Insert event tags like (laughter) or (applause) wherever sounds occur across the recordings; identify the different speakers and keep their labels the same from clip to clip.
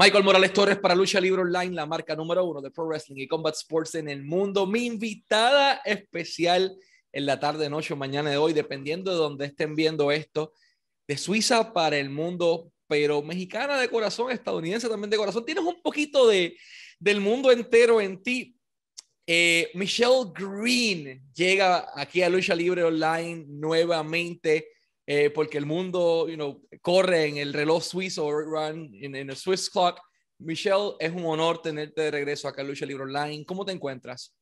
Speaker 1: Michael Morales Torres para Lucha Libre Online, la marca número uno de Pro Wrestling y Combat Sports en el mundo. Mi invitada especial en la tarde, noche o mañana de hoy, dependiendo de donde estén viendo esto, de Suiza para el mundo, pero mexicana de corazón, estadounidense también de corazón. Tienes un poquito de, del mundo entero en ti. Eh, Michelle Green llega aquí a Lucha Libre Online nuevamente eh, porque el mundo you know, corre en el reloj suizo, run en el Swiss clock. Michelle, es un honor tenerte de regreso acá en Lucha Libre Online. ¿Cómo te encuentras?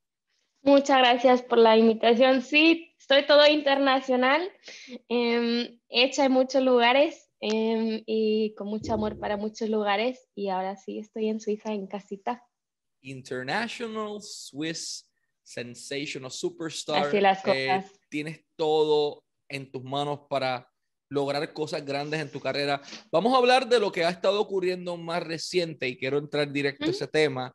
Speaker 2: Muchas gracias por la invitación. Sí, estoy todo internacional, eh, hecha en muchos lugares em, y con mucho amor para muchos lugares. Y ahora sí, estoy en Suiza, en casita.
Speaker 1: International Swiss Sensational Superstar.
Speaker 2: Así las eh, cosas.
Speaker 1: tienes todo en tus manos para lograr cosas grandes en tu carrera. Vamos a hablar de lo que ha estado ocurriendo más reciente y quiero entrar directo a ese tema.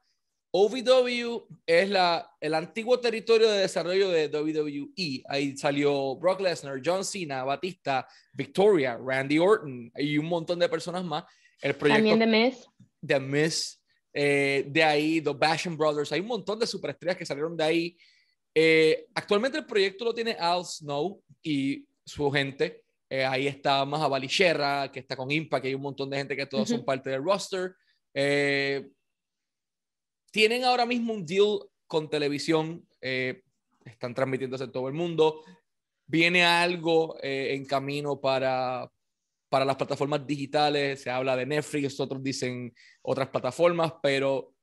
Speaker 1: OVW es la, el antiguo territorio de desarrollo de WWE. Ahí salió Brock Lesnar, John Cena, Batista, Victoria, Randy Orton y un montón de personas más.
Speaker 2: El proyecto También The Miz.
Speaker 1: The Miz. Eh, de ahí, The Basham Brothers. Hay un montón de superestrellas que salieron de ahí. Eh, actualmente el proyecto lo tiene Al Snow y su gente. Eh, ahí está más Sherra, que está con Impact, que hay un montón de gente que todos son parte del roster. Eh, tienen ahora mismo un deal con televisión, están transmitiéndose en todo el mundo. Viene algo en camino para, para las plataformas digitales, se habla de Netflix, otros dicen otras plataformas, pero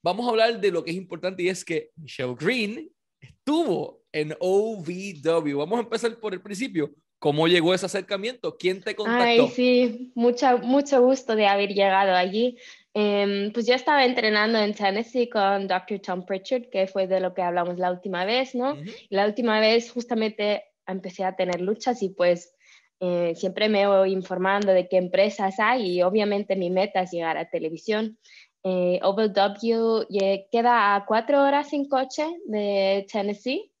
Speaker 1: vamos a hablar de lo que es importante y es que Michelle Green estuvo en OVW. Vamos a empezar por el principio. ¿Cómo llegó ese acercamiento? ¿Quién te contactó?
Speaker 2: Ay, sí, mucho, mucho gusto de haber llegado allí. Em, pues yo estaba entrenando en Tennessee con Dr. Tom Pritchard, que fue de lo que hablamos la última vez, ¿no? La última vez justamente empecé a tener luchas y pues eh, siempre me voy informando de qué empresas hay y obviamente mi meta es llegar a televisión. Eh, OVW queda a cuatro horas en coche de Tennessee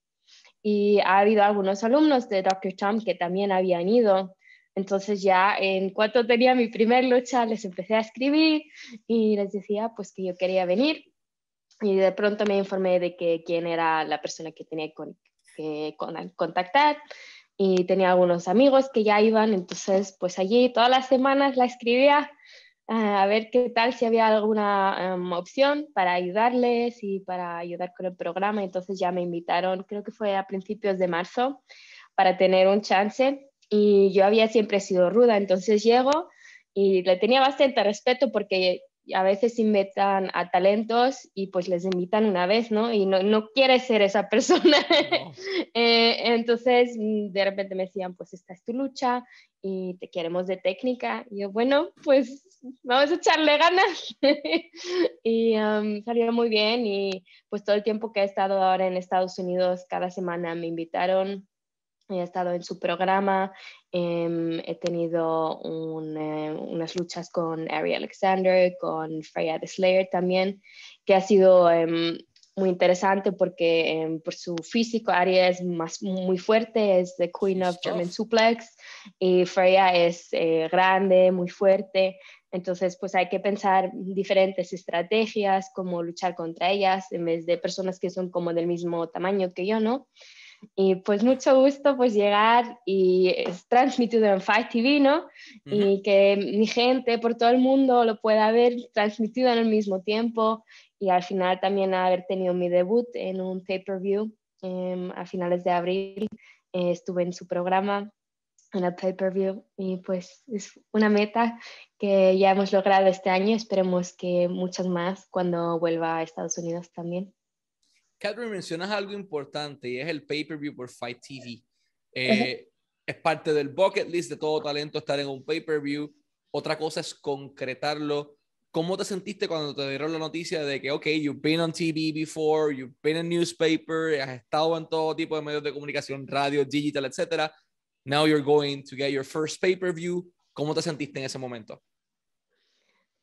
Speaker 2: y ha habido algunos alumnos de Dr. Tom que también habían ido. Entonces ya en cuanto tenía mi primer lucha les empecé a escribir y les decía pues que yo quería venir y de pronto me informé de que quién era la persona que tenía que contactar y tenía algunos amigos que ya iban, entonces pues allí todas las semanas la escribía a ver qué tal, si había alguna em, opción para ayudarles y para ayudar con el programa. Entonces ya me invitaron, creo que fue a principios de marzo, para tener un chance. Y yo había siempre sido ruda, entonces llego y le tenía bastante respeto porque a veces invitan a talentos y pues les invitan una vez, ¿no? Y no, no quiere ser esa (laughs) persona. Eh, entonces de repente me decían, pues esta es tu lucha y te queremos de técnica. Y yo, bueno, pues vamos a echarle ganas. (laughs) y um, salió muy bien y pues todo el tiempo que he estado ahora en Estados Unidos, cada semana me invitaron he estado en su programa, em, he tenido eh, unas luchas con Ari Alexander, con Freya de Slayer también, que ha sido em, muy interesante porque em, por su físico Ari es más, muy fuerte, es the Queen of German Suplex y Freya es eh, grande, muy fuerte. Entonces, pues hay que pensar diferentes estrategias, cómo luchar contra ellas, en vez de personas que son como del mismo tamaño que yo, ¿no? Y pues mucho gusto pues llegar y es transmitido en Fight TV, ¿no? Y que mi gente por todo el mundo lo pueda ver transmitido en el mismo tiempo y al final también haber tenido mi debut en un pay-per-view em, a finales de abril. Eh, estuve en su programa en el pay-per-view y pues es una meta que ya hemos logrado este año. Esperemos que muchas más cuando vuelva a Estados Unidos también.
Speaker 1: Catherine, mencionas algo importante y es el pay-per-view por Fight TV. Eh, es parte del bucket list de todo talento estar en un pay-per-view. Otra cosa es concretarlo. ¿Cómo te sentiste cuando te dieron la noticia de que, ok, you've been on TV before, you've been in newspaper, has estado en todo tipo de medios de comunicación, radio, digital, etcétera? Now you're going to get your first pay-per-view. ¿Cómo te sentiste en ese momento?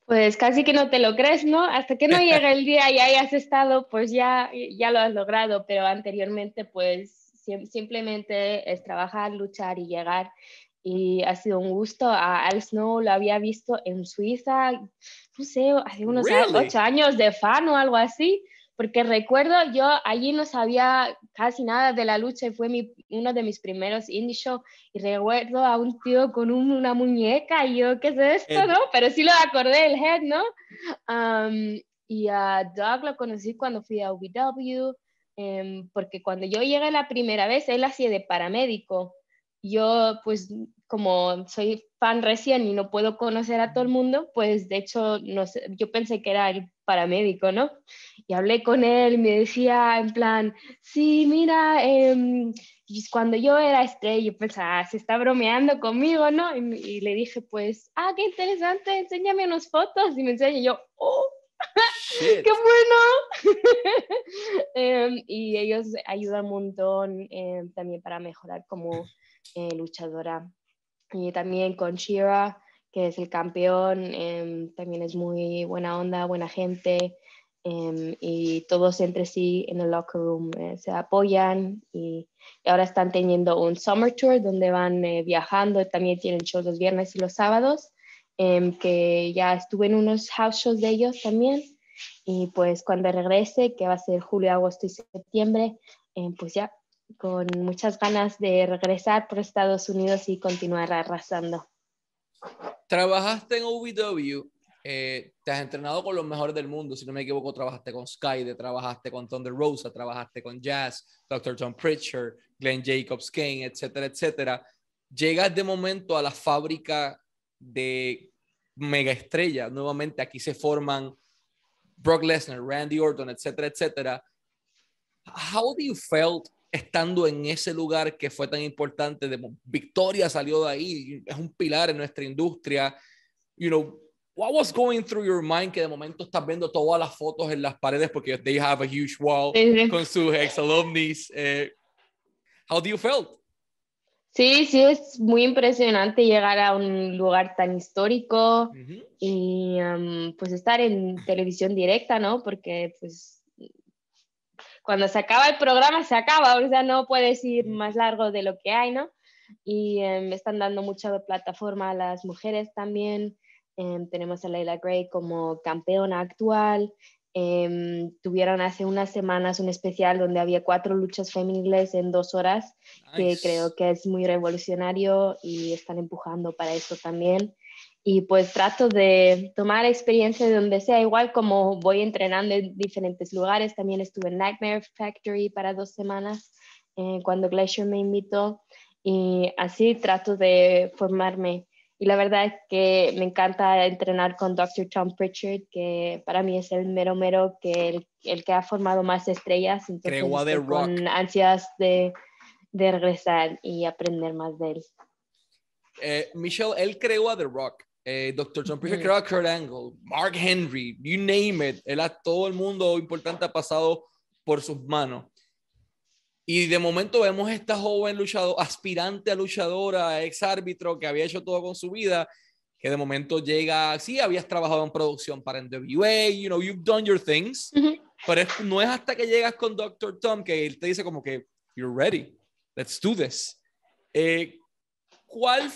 Speaker 2: Pues casi que no te lo crees, ¿no? Hasta que no (laughs) llegue el día y hayas estado, pues ya, ya lo has logrado, pero anteriormente pues simplemente es trabajar, luchar y llegar. y ha sido un gusto. A Al Snow lo había visto en Suiza, no sé, hace unos ocho años de fan o algo así, porque recuerdo yo allí no sabía casi nada de la lucha y fue mi, uno de mis primeros indie shows y recuerdo a un tío con una muñeca y yo, ¿qué es esto, no? Pero sí lo acordé, el head, ¿no? y a Doug lo conocí cuando fui a UBW, em, porque cuando yo llegué la primera vez, él hacía de paramédico yo pues como soy fan recién y no puedo conocer a todo el mundo, pues de hecho no sé, yo pensé que era el paramédico, ¿no? Y hablé con él y me decía en plan, sí, mira, eh, cuando yo era estrella, yo pensaba, ah, se está bromeando conmigo, ¿no? Y, le dije, pues, ah, qué interesante, enséñame unas fotos y me enseña y yo, oh. (laughs) ¡Qué bueno! (laughs) Em, y ellos ayudan un montón em, también para mejorar como eh, luchadora. Y también con Shira, que es el campeón, em, también es muy buena onda, buena gente. Em, y todos entre sí en el locker room eh, se apoyan y, ahora están teniendo un summer tour donde van eh, viajando, también tienen shows los viernes y los sábados, em, que ya estuve en unos house shows de ellos también y pues cuando regrese, que va a ser julio, agosto y septiembre, pues ya con muchas ganas de regresar por Estados Unidos y continuar arrasando.
Speaker 1: Trabajaste en OVW, eh, te has entrenado con los mejores del mundo, si no me equivoco, trabajaste con Skyde, trabajaste con Thunder Rosa, trabajaste con Jazz, Dr. John Pritchard, Glenn Jacobs Kane, etcétera, etcétera. Llegas de momento a la fábrica de mega estrella, nuevamente aquí se forman Brock Lesnar, Randy Orton, etcétera, etcétera. How do you felt estando en ese lugar que fue tan importante, de Victoria salió de ahí, es un pilar en nuestra industria, you know, what was going through your mind que de momento estás viendo todas las fotos en las paredes porque they have a huge wall con sus ex alumnis. Eh, how do you felt?
Speaker 2: Sí, sí, es muy impresionante llegar a un lugar tan histórico y um, pues estar en televisión directa, ¿no? Porque pues cuando se acaba el programa, se acaba, o sea, no puedes ir más largo de lo que hay, ¿no? Y eh, me están dando mucha plataforma a las mujeres también. Em, tenemos a Leila Gray como campeona actual. Em, tuvieron hace unas semanas un especial donde había cuatro luchas femeniles en dos horas, que creo que es muy revolucionario y están empujando para eso también y pues trato de tomar experiencia de donde sea, igual como voy entrenando en diferentes lugares. También estuve en Nightmare Factory para dos semanas eh, cuando Glacier me invitó y así trato de formarme. Y la verdad es que me encanta entrenar con Dr. Tom Pritchard, que para mí es el mero mero, que el, el que ha formado más estrellas. Entonces con ansias de, de regresar y aprender más de él.
Speaker 1: Eh, Michelle, él creó a The Rock. Eh, Dr. John Pierce creó a Kurt Angle, Mark Henry, you name it. Él a todo el mundo importante ha pasado por sus manos. Y de momento vemos esta joven luchadora, aspirante a luchadora, ex árbitro, que había hecho todo con su vida, que de momento llega, sí, habías trabajado en producción para NWA, you know, you've done your things, pero no es hasta que llegas con Dr. Tom que él te dice como que, you're ready, let's do this. Eh, ¿Cuál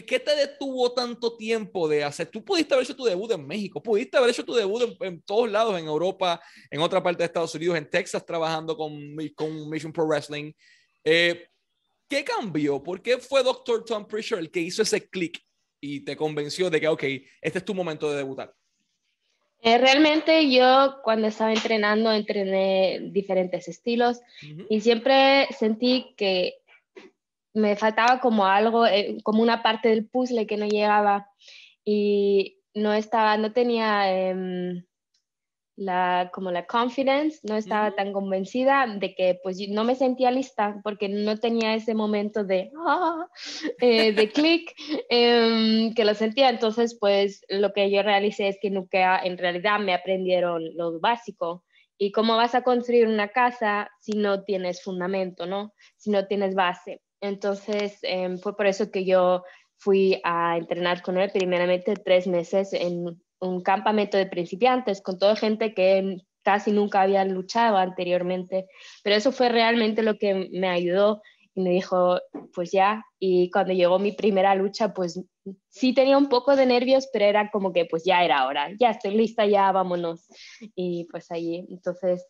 Speaker 1: ¿Qué, te detuvo tanto tiempo de hacer? Tú pudiste haber hecho tu debut en México, pudiste haber hecho tu debut en, todos lados, en Europa, en otra parte de Estados Unidos, en Texas, trabajando con, con Mission Pro Wrestling. Eh, ¿Qué cambió? ¿Por qué fue Dr. Tom Pritchard el que hizo ese click y te convenció de que, ok, este es tu momento de debutar?
Speaker 2: Eh, realmente yo cuando estaba entrenando entrené diferentes estilos y siempre sentí que me faltaba como algo, eh, como una parte del puzzle que no llegaba y no estaba, no tenía em, la, como la confidence, no estaba tan convencida de que pues no me sentía lista porque no tenía ese momento de, (laughs) eh, de clic em, que lo sentía. Entonces pues lo que yo realicé es que nunca en realidad me aprendieron lo básico. ¿Y cómo vas a construir una casa si no tienes fundamento, ¿no? Si no tienes base? Entonces, em, fue por eso que yo fui a entrenar con él primeramente tres meses en un campamento de principiantes con toda gente que casi nunca había luchado anteriormente, pero eso fue realmente lo que me ayudó y me dijo, pues ya, y cuando llegó mi primera lucha, pues sí tenía un poco de nervios, pero era como que pues ya era hora, ya estoy lista, ya vámonos. Y pues allí, entonces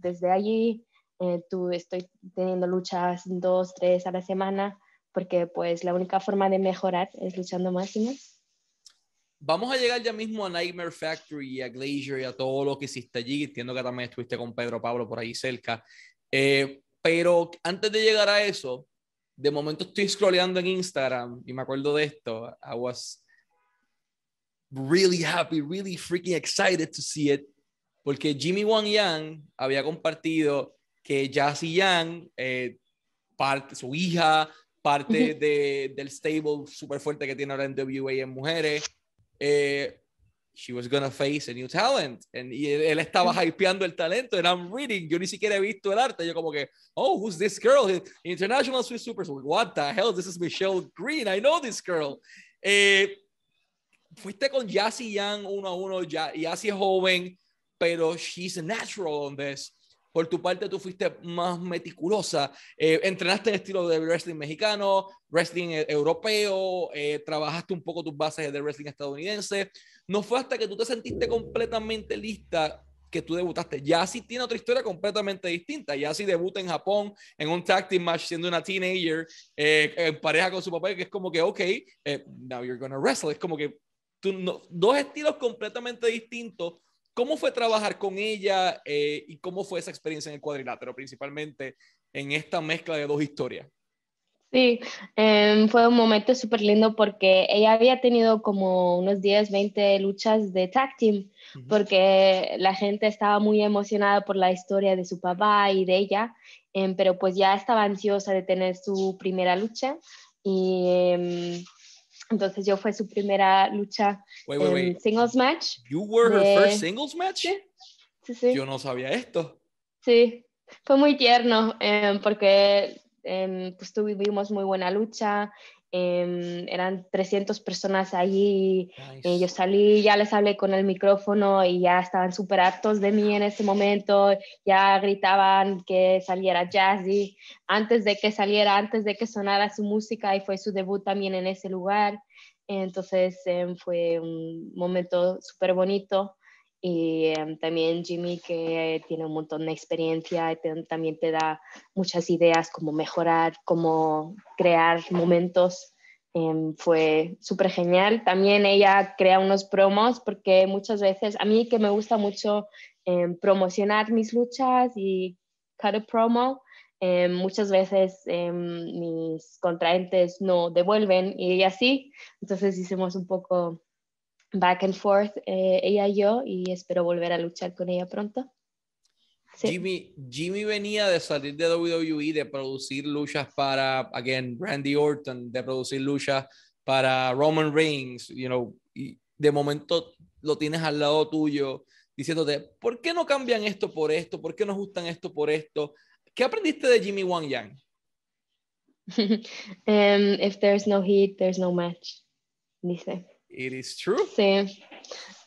Speaker 2: desde allí eh, tú estoy teniendo luchas dos, tres a la semana, porque pues la única forma de mejorar es luchando más y más.
Speaker 1: Vamos a llegar ya mismo a Nightmare Factory y a Glacier y a todo lo que hiciste allí. Entiendo que también estuviste con Pedro Pablo por ahí cerca. Eh, pero antes de llegar a eso, de momento estoy scrolleando en Instagram y me acuerdo de esto. I was really happy, really freaking excited to see it. Porque Jimmy Wang Yang había compartido que Jassy Yang, eh, parte, su hija, parte de, del stable súper fuerte que tiene ahora en WA en mujeres, eh, she was gonna face a new talent. And, y él, estaba hypeando el talento. And I'm reading, yo ni siquiera he visto el arte. Yo como que, oh, who's this girl? International Swiss Super. What the hell? This is Michelle Green. I know this girl. Eh, fuiste con Yassi Young uno a uno. Yassi es joven, pero she's a natural on this. Por tu parte, tú fuiste más meticulosa. Eh, entrenaste en estilo de wrestling mexicano, wrestling e-, europeo, eh, trabajaste un poco tus bases de wrestling estadounidense. No fue hasta que tú te sentiste completamente lista que tú debutaste. Ya sí tiene otra historia completamente distinta. Ya sí debuta en Japón en un tag team match siendo una teenager eh, en pareja con su papá, que es como que, ok, now you're gonna wrestle. Es como que tú, dos estilos completamente distintos ¿Cómo fue trabajar con ella eh, y cómo fue esa experiencia en el cuadrilátero, principalmente en esta mezcla de dos historias?
Speaker 2: Sí, em, fue un momento súper lindo porque ella había tenido como unos 10, 20 luchas de tag team, porque la gente estaba muy emocionada por la historia de su papá y de ella, em, pero pues ya estaba ansiosa de tener su primera lucha y em, entonces yo fue su primera lucha en singles match.
Speaker 1: You were her first singles match? Sí, sí, Yo no sabía esto.
Speaker 2: Sí, fue muy tierno eh, porque eh, pues tuvimos muy buena lucha Em, eran 300 personas allí. Eh, yo salí, ya les hablé con el micrófono y ya estaban súper hartos de mí en ese momento. Ya gritaban que saliera Jazzy antes de que saliera, antes de que sonara su música y fue su debut también en ese lugar. Entonces em, fue un momento súper bonito y em, también Jimmy que tiene un montón de experiencia y también te da muchas ideas cómo mejorar, cómo crear momentos. Em, fue súper genial. También ella crea unos promos porque muchas veces, a mí que me gusta mucho em, promocionar mis luchas y cut a promo, muchas veces mis contraentes no devuelven y ella sí. Entonces hicimos un poco back and forth eh, ella y yo y espero volver a luchar con ella pronto.
Speaker 1: Jimmy, Jimmy venía de salir de WWE, de producir luchas para, again, Randy Orton, de producir luchas para Roman Reigns, you know, y de momento lo tienes al lado tuyo diciéndote, ¿por qué no cambian esto por esto? ¿Por qué no ajustan esto por esto? ¿Qué aprendiste de Jimmy Wang Yang? (laughs)
Speaker 2: um, if there's no heat, there's no match, dice.
Speaker 1: It is true.
Speaker 2: Sí.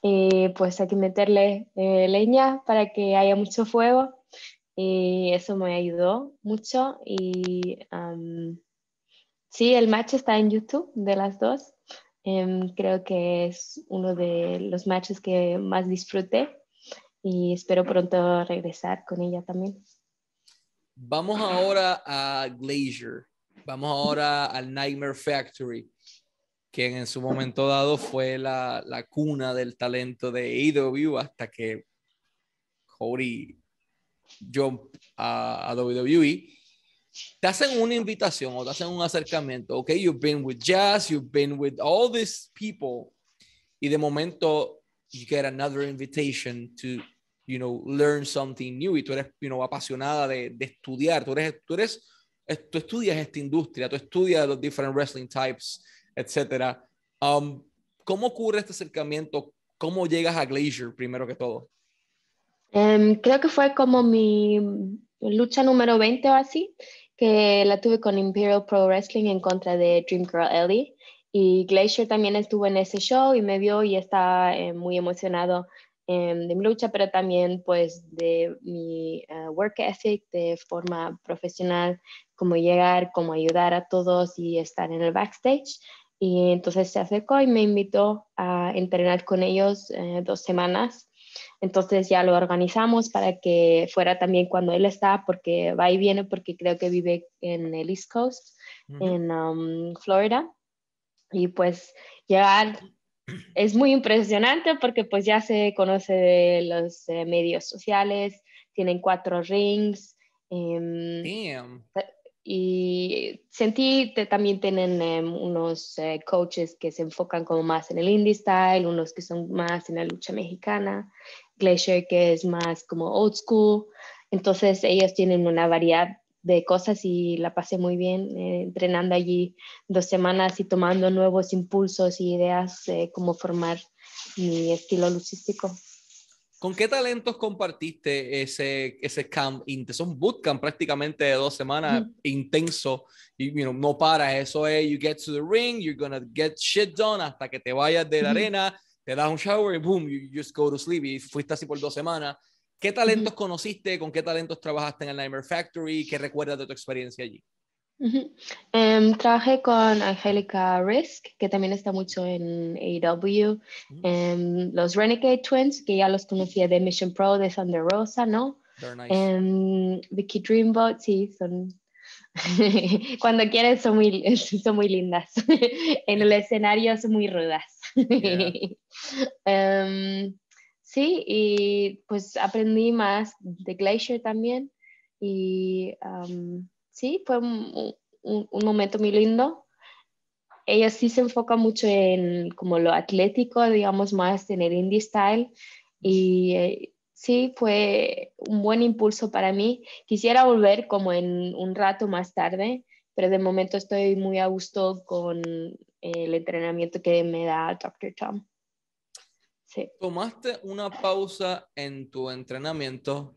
Speaker 2: Y pues hay que meterle eh, leña para que haya mucho fuego. Y eso me ayudó mucho. Y sí, el match está en YouTube de las dos. Em, creo que es uno de los matches que más disfruté. Y espero pronto regresar con ella también.
Speaker 1: Vamos ahora a Glacier. Vamos ahora al Nightmare Factory quien en su momento dado fue la, la cuna del talento de AEW hasta que Cody jump a, a, WWE, te hacen una invitación o te hacen un acercamiento. Ok, you've been with Jazz, you've been with all these people, y de momento you get another invitation to, you know, learn something new. Y tú eres, you know, apasionada de, de estudiar. Tú eres, tú eres, tú estudias esta industria, tú estudias los different wrestling types etcétera. Um, ¿Cómo ocurre este acercamiento? ¿Cómo llegas a Glacier primero que todo?
Speaker 2: Em, creo que fue como mi lucha número 20 o así, que la tuve con Imperial Pro Wrestling en contra de Dream Girl Ellie. Y Glacier también estuvo en ese show y me vio y estaba eh, muy emocionado em, de mi lucha, pero también pues de mi eh, work ethic de forma profesional cómo llegar, cómo ayudar a todos y estar en el backstage. Y entonces se acercó y me invitó a entrenar con ellos eh, dos semanas. Entonces ya lo organizamos para que fuera también cuando él está, porque va y viene, porque creo que vive en el East Coast, en um, Florida. Y pues llegar es muy impresionante porque pues ya se conoce de los eh, medios sociales, tienen cuatro rings. Em, y sentí que también tienen em, unos eh, coaches que se enfocan como más en el indie style, unos que son más en la lucha mexicana, Glacier que es más como old school. Entonces ellos tienen una variedad de cosas y la pasé muy bien eh, entrenando allí dos semanas y tomando nuevos impulsos y ideas de cómo formar mi estilo lucístico.
Speaker 1: ¿Con qué talentos compartiste ese, ese camp? Es un bootcamp prácticamente de dos semanas intenso y you know, no para. Eso es, you get to the ring, you're gonna get shit done hasta que te vayas de la arena, te das un shower y boom, you just go to sleep. Y fuiste así por dos semanas. ¿Qué talentos conociste? ¿Con qué talentos trabajaste en el Nightmare Factory? ¿Qué recuerdas de tu experiencia allí?
Speaker 2: Em, trabajé con Angelica Risk, que también está mucho en AEW. Em, los Renegade Twins, que ya los conocía de Mission Pro, de Thunder Rosa, ¿no? Nice. Em, Vicky Dreamboat, sí, son. (laughs) Cuando quieres son muy, (laughs) son muy lindas. (laughs) en el escenario son muy rudas. Sí, y pues aprendí más de Glacier también. Y sí, fue un, momento muy lindo. Ella sí se enfoca mucho en como lo atlético, digamos, más en el indie style. Y eh, sí, fue un buen impulso para mí. Quisiera volver como en un rato más tarde, pero de momento estoy muy a gusto con el entrenamiento que me da Dr. Tom.
Speaker 1: Tomaste una pausa en tu entrenamiento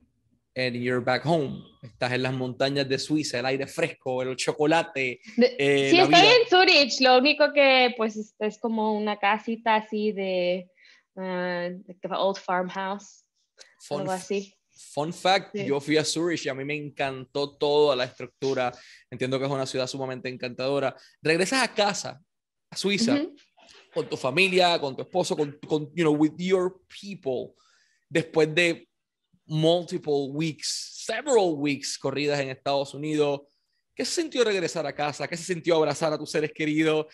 Speaker 1: en You're Back Home. Estás en las montañas de Suiza, el aire fresco, el chocolate.
Speaker 2: Eh, sí, estoy en Zurich. Lo único que pues es como una casita así de uh, old farmhouse. Fun, algo así.
Speaker 1: Fun fact, yo fui a Zurich y a mí me encantó toda la estructura. Entiendo que es una ciudad sumamente encantadora. Regresas a casa, a Suiza con tu familia, con tu esposo, con, con, you know, with your people, después de multiple weeks, several weeks corridas en Estados Unidos, ¿qué se sintió regresar a casa? ¿Qué se sintió abrazar a tus seres queridos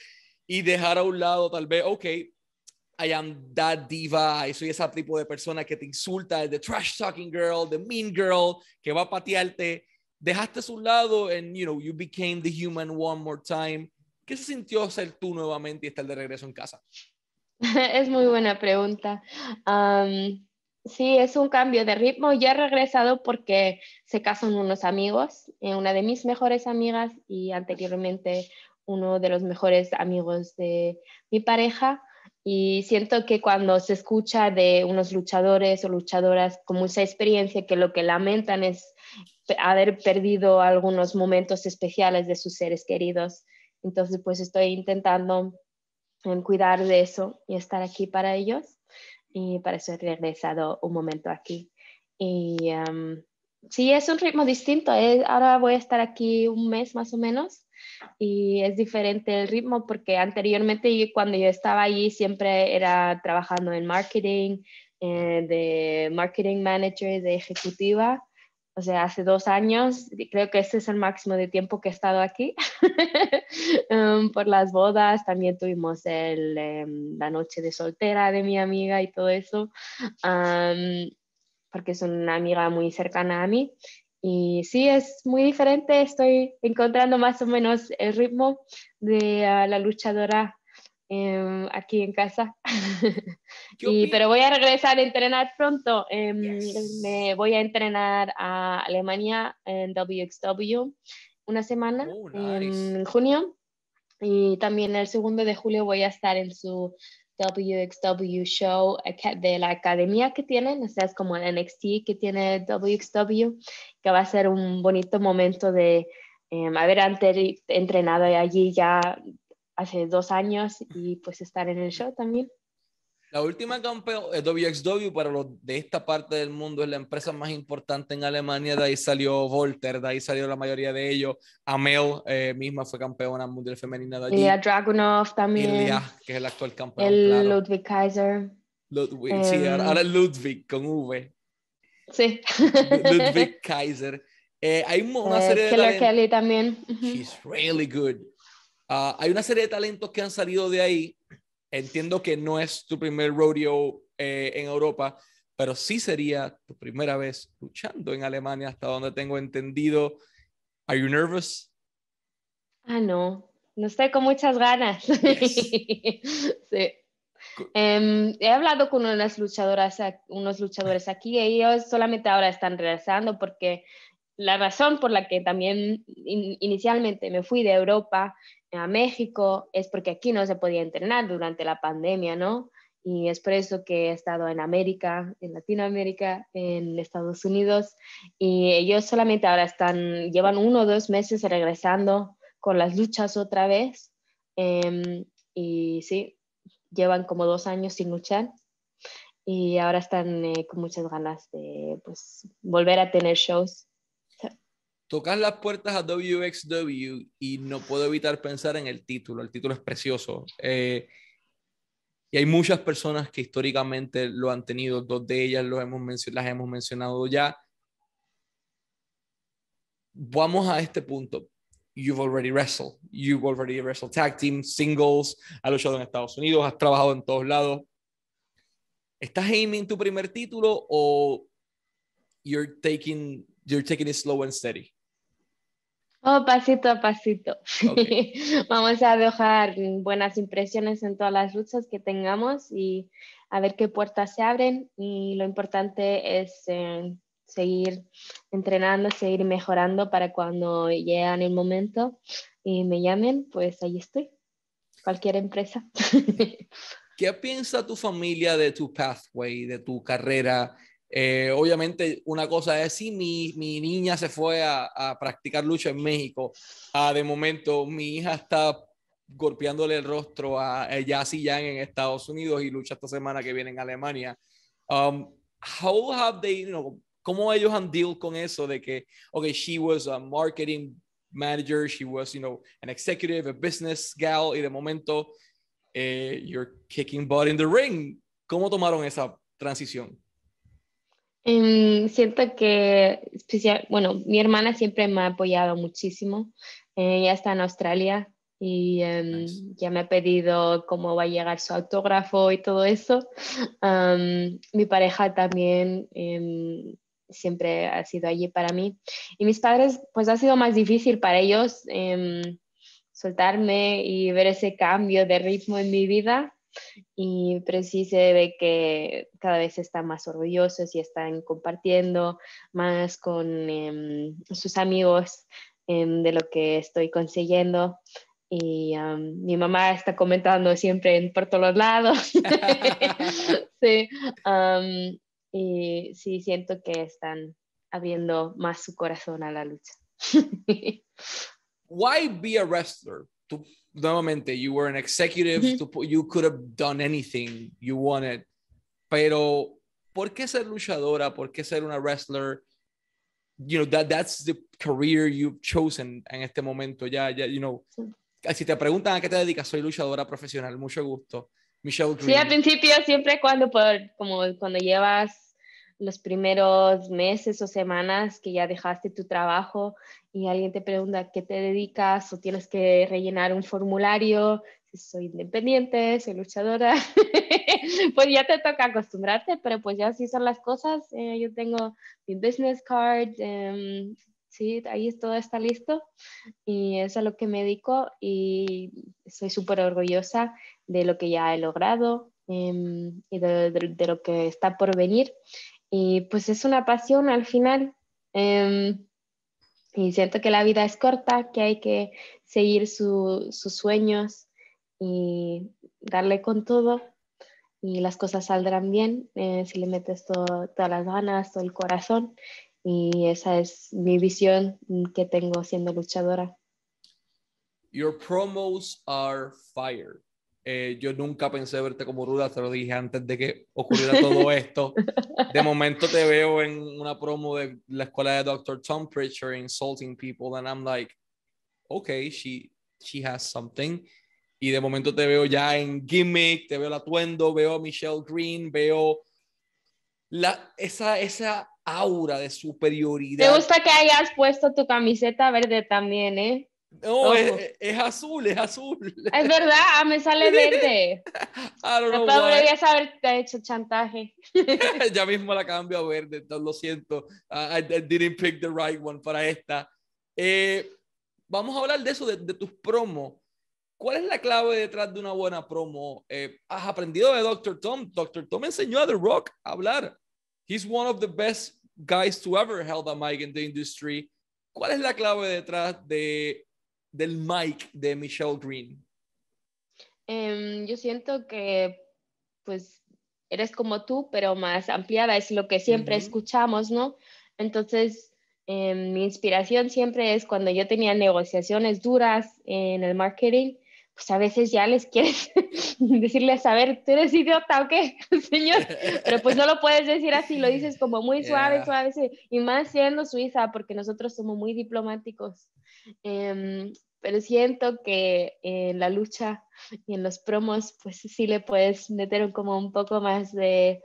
Speaker 1: y dejar a un lado tal vez, ok, I am that diva, soy ese tipo de persona que te insulta, the trash talking girl, the mean girl, que va a patearte. Dejaste a su lado and, you know, you became the human one more time ¿Qué se sintió ser tú nuevamente y estar de regreso en casa? (laughs)
Speaker 2: es muy buena pregunta. Sí, es un cambio de ritmo. Ya he regresado porque se casan unos amigos, eh, una de mis mejores amigas y anteriormente uno de los mejores amigos de mi pareja. Y siento que cuando se escucha de unos luchadores o luchadoras con mucha experiencia que lo que lamentan es haber perdido algunos momentos especiales de sus seres queridos, entonces, pues estoy intentando cuidar de eso y estar aquí para ellos. Y para eso he regresado un momento aquí. Y em, sí, es un ritmo distinto. ahora voy a estar aquí un mes más o menos y es diferente el ritmo porque anteriormente cuando yo estaba allí siempre era trabajando en marketing, eh, de marketing manager, de ejecutiva o sea, hace dos años, creo que ese es el máximo de tiempo que he estado aquí. Um, (laughs) por las bodas, también tuvimos el, em, la noche de soltera de mi amiga y todo eso, um, porque es una amiga muy cercana a mí. Y sí, es muy diferente, estoy encontrando más o menos el ritmo de ah, la luchadora Em, aquí en casa. (laughs) y, pero voy a regresar a entrenar pronto. Em, me voy a entrenar a Alemania en WXW una semana oh, en junio. Y también el segundo de julio voy a estar en su WXW show de la academia que tienen, o sea, es como el NXT que tiene WXW, que va a ser un bonito momento de em, haber antes entrenado allí ya hace dos años y pues estar en el show también.
Speaker 1: La última campeona, WXW para los de esta parte del mundo es la empresa más importante en Alemania, de ahí salió Volter, de ahí salió la mayoría de ellos. Amel eh, misma fue campeona mundial femenina de allí.
Speaker 2: Ilya Dragunov también.
Speaker 1: Ilya, que es el actual campeón.
Speaker 2: El Ludwig Kaiser.
Speaker 1: Ludwig, sí, ahora
Speaker 2: Em.
Speaker 1: Ludwig con V.
Speaker 2: Sí.
Speaker 1: Ludwig (laughs) Kaiser. Eh, hay un- una
Speaker 2: Eh,
Speaker 1: serie de
Speaker 2: Killer. Kelly también.
Speaker 1: She's really good. Ah, hay una serie de talentos que han salido de ahí. Entiendo que no es tu primer rodeo eh, en Europa, pero sí sería tu primera vez luchando en Alemania, hasta donde tengo entendido. Are you nervous?
Speaker 2: Ah, no. No estoy con muchas ganas. (laughs) sí. Em, he hablado con unas luchadoras, unos luchadores aquí y ellos solamente ahora están regresando porque la razón por la que también in- inicialmente me fui de Europa a México es porque aquí no se podía entrenar durante la pandemia, ¿no? Y es por eso que he estado en América, en Latinoamérica, en Estados Unidos, y ellos solamente ahora están, llevan uno o dos meses regresando con las luchas otra vez. Em, y sí, llevan como dos años sin luchar y ahora están eh, con muchas ganas de pues, volver a tener shows.
Speaker 1: Tocas las puertas a WXW y no puedo evitar pensar en el título. El título es precioso. Eh, y hay muchas personas que históricamente lo han tenido. Dos de ellas lo hemos las hemos mencionado ya. Vamos a este punto. You've already wrestled. You've already wrestled tag team, singles. Has luchado en Estados Unidos, has trabajado en todos lados. ¿Estás aiming tu primer título o you're taking, you're taking it slow and steady?
Speaker 2: Oh, pasito a pasito. (laughs) Vamos a dejar buenas impresiones en todas las luchas que tengamos y a ver qué puertas se abren. Y lo importante es eh, seguir entrenando, seguir mejorando para cuando llegue el momento y me llamen, pues ahí estoy. Cualquier empresa. (laughs)
Speaker 1: ¿Qué piensa tu familia de tu pathway, de tu carrera? Eh, obviamente, una cosa es si mi, mi niña se fue a, a practicar lucha en México. Ah, de momento, mi hija está golpeándole el rostro a Yassi Yang en Estados Unidos y lucha esta semana que viene en Alemania. Um, how have they, you know, ¿Cómo ellos han deal con eso de que, okay, she was a marketing manager, she was, you know, an executive, a business gal, y de momento eh, you're kicking butt in the ring. ¿Cómo tomaron esa transición?
Speaker 2: Em, siento que, especial, bueno, mi hermana siempre me ha apoyado muchísimo. Eh, ella está en Australia y em,
Speaker 1: Nice.
Speaker 2: ya me ha pedido cómo va a llegar su autógrafo y todo eso. Am, mi pareja también em, siempre ha sido allí para mí. Y mis padres, pues ha sido más difícil para ellos soltarme y ver ese cambio de ritmo en mi vida. Y, pero sí se ve que cada vez están más orgullosos y están compartiendo más con em, sus amigos em, de lo que estoy consiguiendo. Y am, mi mamá está comentando siempre en, por todos lados. (laughs) (laughs) sí, am, y sí, siento que están abriendo más su corazón a la lucha. (laughs)
Speaker 1: Why be a wrestler? Tú, nuevamente, you were an executive,
Speaker 2: Ujú.
Speaker 1: tú- you could have done anything you wanted, pero ¿por qué ser luchadora? ¿Por qué ser una wrestler? You know, that, that's the career you've chosen en este momento. Ya, ya, you know, si te preguntan a qué te dedicas, soy luchadora profesional, mucho gusto. Michelle
Speaker 2: Sí, al
Speaker 1: Green.
Speaker 2: principio siempre cuando, por, como cuando llevas los primeros meses o semanas que ya dejaste tu trabajo y alguien te pregunta a qué te dedicas o tienes que rellenar un formulario, si soy independiente, soy luchadora, (laughs) pues ya te toca acostumbrarte, pero pues ya así son las cosas. Eh, yo tengo mi business card, em, sí, ahí todo está listo y eso es lo que me dedico y soy súper orgullosa de lo que ya he logrado em, y de, de- de lo que está por venir. Y pues es una pasión al final. Y siento que la vida es corta, que hay que seguir su- sus sueños y darle con todo y las cosas saldrán bien eh, si le metes todas las ganas, todo el corazón. Y esa es mi visión que tengo siendo luchadora.
Speaker 1: Your promos are fire. Eh, yo nunca pensé verte como ruda, te lo dije antes de que ocurriera todo (laughs) esto. De momento te veo en una promo de la escuela de Dr. Tom Pritchard insulting people, and I'm like, okay, she, she has something. Y de momento te veo ya en Gimmick, te veo el atuendo, veo a Michelle Green, veo la, esa, esa aura de superioridad.
Speaker 2: Me gusta que hayas puesto tu camiseta verde también, ¿eh?
Speaker 1: No, es, azul, es azul.
Speaker 2: Es verdad, ah, me sale verde. (laughs) I don't know deberías haberte hecho chantaje. (laughs)
Speaker 1: ya mismo la cambio a verde, entonces lo siento. I, didn't pick the right one para esta. Eh, vamos a hablar de eso, de, tus promos. ¿Cuál es la clave detrás de una buena promo? Eh, ¿Has aprendido de Dr. Tom? Dr. Tom enseñó a The Rock a hablar. He's one of the best guys to ever held a mic in the industry. ¿Cuál es la clave detrás de del mic de Michelle Green?
Speaker 2: Em, yo siento que, pues, eres como tú, pero más ampliada, es lo que siempre escuchamos, ¿no? Entonces, em, mi inspiración siempre es cuando yo tenía negociaciones duras en el marketing, pues a veces ya les quieres (laughs) decirles, a ver, ¿tú eres idiota o qué, (laughs) señor? Pero pues no lo puedes decir así, lo dices como muy (laughs) suave, suave, y más siendo Suiza, porque nosotros somos muy diplomáticos. Em, pero siento que en la lucha y en los promos, pues sí le puedes meter como un poco más de,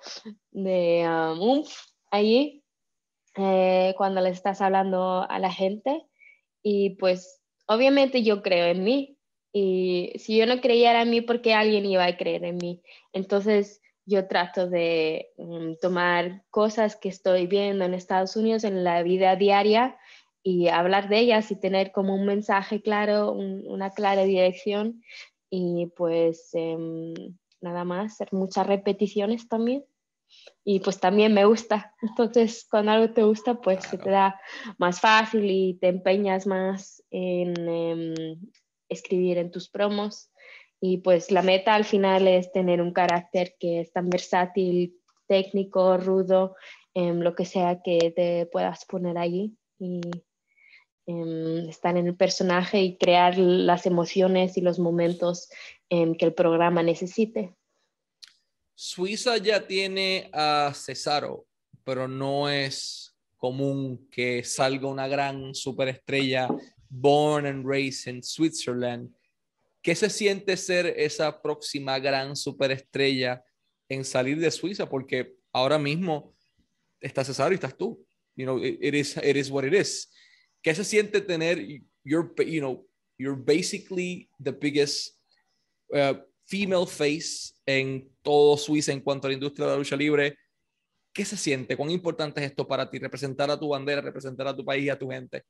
Speaker 2: de um, ahí eh, cuando le estás hablando a la gente. Y pues obviamente yo creo en mí. Y si yo no creyera en mí, ¿por qué alguien iba a creer en mí? Entonces yo trato de um, tomar cosas que estoy viendo en Estados Unidos en la vida diaria y hablar de ellas y tener como un mensaje claro, una clara dirección y pues em, nada más, hacer muchas repeticiones también. Y pues también me gusta. Entonces, cuando algo te gusta, pues se te da más fácil y te empeñas más en em, escribir en tus promos. Y pues la meta al final es tener un carácter que es tan versátil, técnico, rudo, en lo que sea que te puedas poner allí. Y Em, estar en el personaje y crear las emociones y los momentos en que el programa necesite.
Speaker 1: Suiza ya tiene a Cesaro, pero no es común que salga una gran superestrella born and raised in Switzerland. ¿Qué se siente ser esa próxima gran superestrella en salir de Suiza? Porque ahora mismo está Cesaro y estás tú. You know, it, is, it is what it is. ¿Qué se siente tener, you're, you know, you're basically the biggest uh, female face en todo Suiza en cuanto a la industria de la lucha libre? ¿Qué se siente? ¿Cuán importante es esto para ti? Representar a tu bandera, representar a tu país y a tu gente.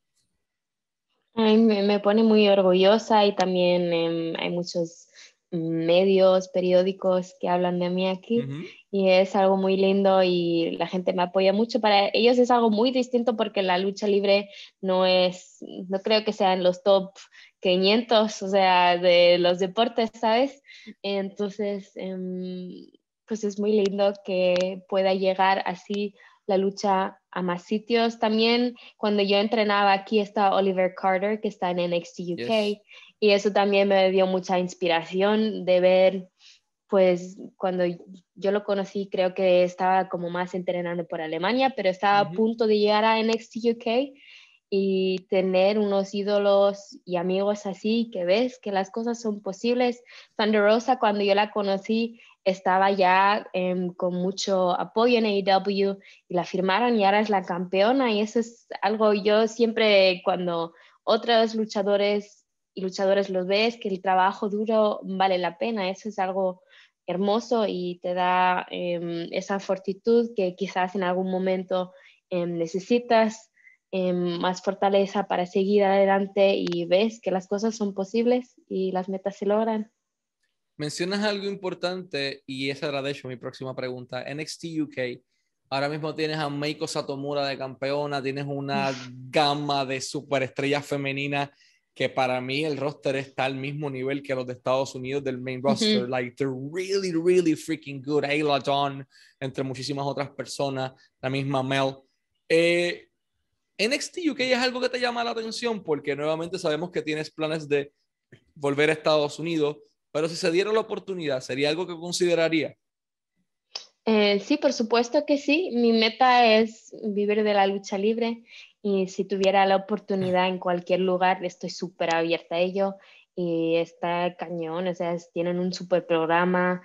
Speaker 2: Me, pone muy orgullosa y también em, hay muchos medios, periódicos que hablan de mí aquí y es algo muy lindo y la gente me apoya mucho. Para ellos es algo muy distinto porque la lucha libre no es, no creo que sean los top 500, o sea, de los deportes, ¿sabes? Entonces, em, pues es muy lindo que pueda llegar así la lucha a más sitios. También cuando yo entrenaba aquí está Oliver Carter, que está en NXT UK, y eso también me dio mucha inspiración de ver, pues cuando yo lo conocí creo que estaba como más entrenando por Alemania, pero estaba a punto de llegar a NXT UK y tener unos ídolos y amigos así que ves que las cosas son posibles. Thunder Rosa cuando yo la conocí estaba ya em, con mucho apoyo en AEW y la firmaron y ahora es la campeona y eso es algo yo siempre cuando otros luchadores y luchadores los ves, que el trabajo duro vale la pena. Eso es algo hermoso y te da em, esa fortitud que quizás en algún momento em, necesitas más fortaleza para seguir adelante y ves que las cosas son posibles y las metas se logran.
Speaker 1: Mencionas algo importante y esa era de hecho mi próxima pregunta. NXT UK, ahora mismo tienes a Meiko Satomura de campeona, tienes una gama de superestrellas femeninas que para mí el roster está al mismo nivel que los de Estados Unidos del main roster. Like, they're really, really freaking good. Ayla Dawn, entre muchísimas otras personas, la misma Mel. Eh, NXT UK es algo que te llama la atención porque nuevamente sabemos que tienes planes de volver a Estados Unidos, pero si se diera la oportunidad, ¿sería algo que consideraría?
Speaker 2: Eh, sí, por supuesto que sí. Mi meta es vivir de la lucha libre y si tuviera la oportunidad en cualquier lugar, estoy súper abierta a ello y está cañón, o sea, tienen un super programa.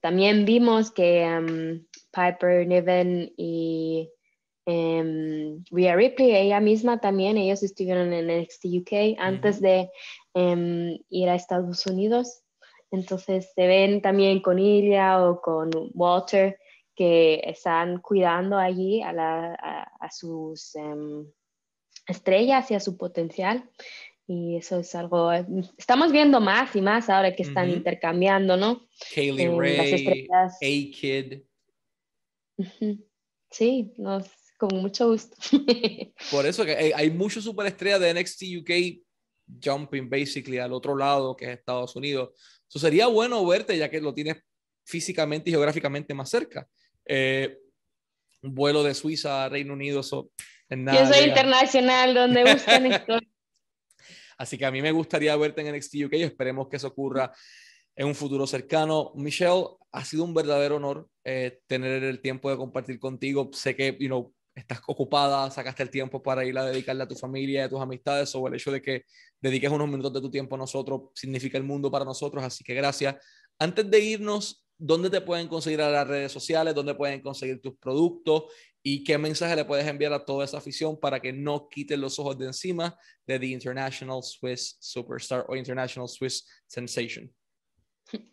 Speaker 2: también vimos que um, Piper Niven y um, Rhea Ripley, ella misma también, ellos estuvieron en NXT UK antes de em, ir a Estados Unidos. Entonces se ven también con ella o con Walter que están cuidando allí a, a, sus em, estrellas y a su potencial. Y eso es algo, estamos viendo más y más ahora que están intercambiando, ¿no?
Speaker 1: Kaylee eh, Ray, A-Kid.
Speaker 2: Sí, nos, con mucho gusto. (laughs)
Speaker 1: Por eso que hay, hay muchos superestrellas de NXT UK jumping basically al otro lado que es Estados Unidos. Eso sería bueno verte ya que lo tienes físicamente y geográficamente más cerca. Eh, un vuelo de Suiza a Reino Unido, eso
Speaker 2: Yo soy internacional, donde (laughs) buscan esto.
Speaker 1: Así que a mí me gustaría verte en NXT UK y esperemos que eso ocurra en un futuro cercano. Michelle, ha sido un verdadero honor eh, tener el tiempo de compartir contigo. Sé que you know, estás ocupada, sacaste el tiempo para ir a dedicarle a tu familia a tus amistades, o el hecho de que dediques unos minutos de tu tiempo a nosotros significa el mundo para nosotros, así que gracias. Antes de irnos, ¿dónde te pueden conseguir a las redes sociales? ¿Dónde pueden conseguir tus productos? ¿Y qué mensaje le puedes enviar a toda esa afición para que no quiten los ojos de encima de The International Swiss Superstar o International Swiss Sensation?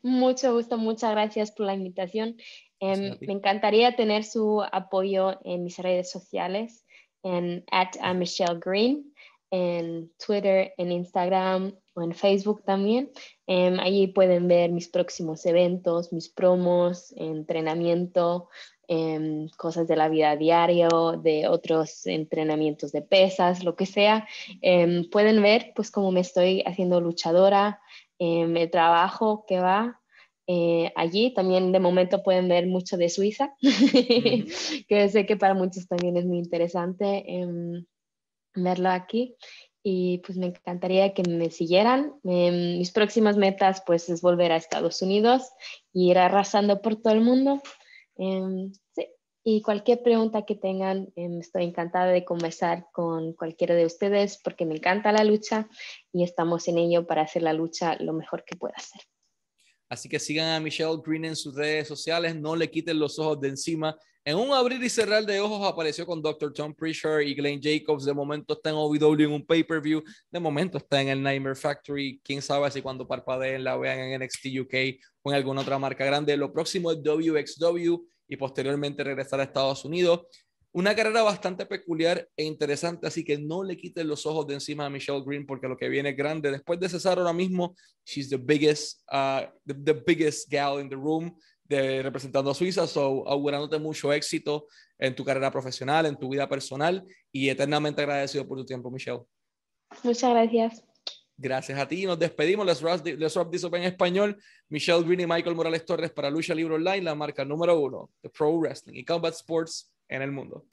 Speaker 2: Mucho gusto, muchas gracias por la invitación. Em, me encantaría tener su apoyo en mis redes sociales, en at Michelle Green, en Twitter, en Instagram o en Facebook también. Um, allí pueden ver mis próximos eventos, mis promos, entrenamiento, em, cosas de la vida diario, de otros entrenamientos de pesas, lo que sea. Em, pueden ver pues cómo me estoy haciendo luchadora, el trabajo que va eh, allí. También de momento pueden ver mucho de Suiza, (laughs) que sé que para muchos también es muy interesante verlo aquí y pues me encantaría que me siguieran. Em, mis próximas metas pues es volver a Estados Unidos y ir arrasando por todo el mundo. Y cualquier pregunta que tengan, em, estoy encantada de conversar con cualquiera de ustedes porque me encanta la lucha y estamos en ello para hacer la lucha lo mejor que pueda ser.
Speaker 1: Así que sigan a Michelle Green en sus redes sociales, no le quiten los ojos de encima. En un abrir y cerrar de ojos apareció con Dr. Tom Pritchard y Glenn Jacobs. De momento está en OVW en un pay-per-view. De momento está en el Nightmare Factory. Quién sabe si cuando parpadeen la vean en NXT UK o en alguna otra marca grande. Lo próximo es WXW y posteriormente regresar a Estados Unidos. Una carrera bastante peculiar e interesante, así que no le quiten los ojos de encima a Michelle Green porque lo que viene grande. Después de César ahora mismo, she's the biggest, uh, the, biggest gal in the room representando a Suiza, so augurándote mucho éxito en tu carrera profesional, en tu vida personal y eternamente agradecido por tu tiempo, Michelle.
Speaker 2: Muchas gracias.
Speaker 1: Gracias a ti. Nos despedimos. Let's Rock, Let's Rock en español. Michelle Green y Michael Morales Torres para Lucha Libre Online, la marca número uno de Pro Wrestling y Combat Sports en el mundo.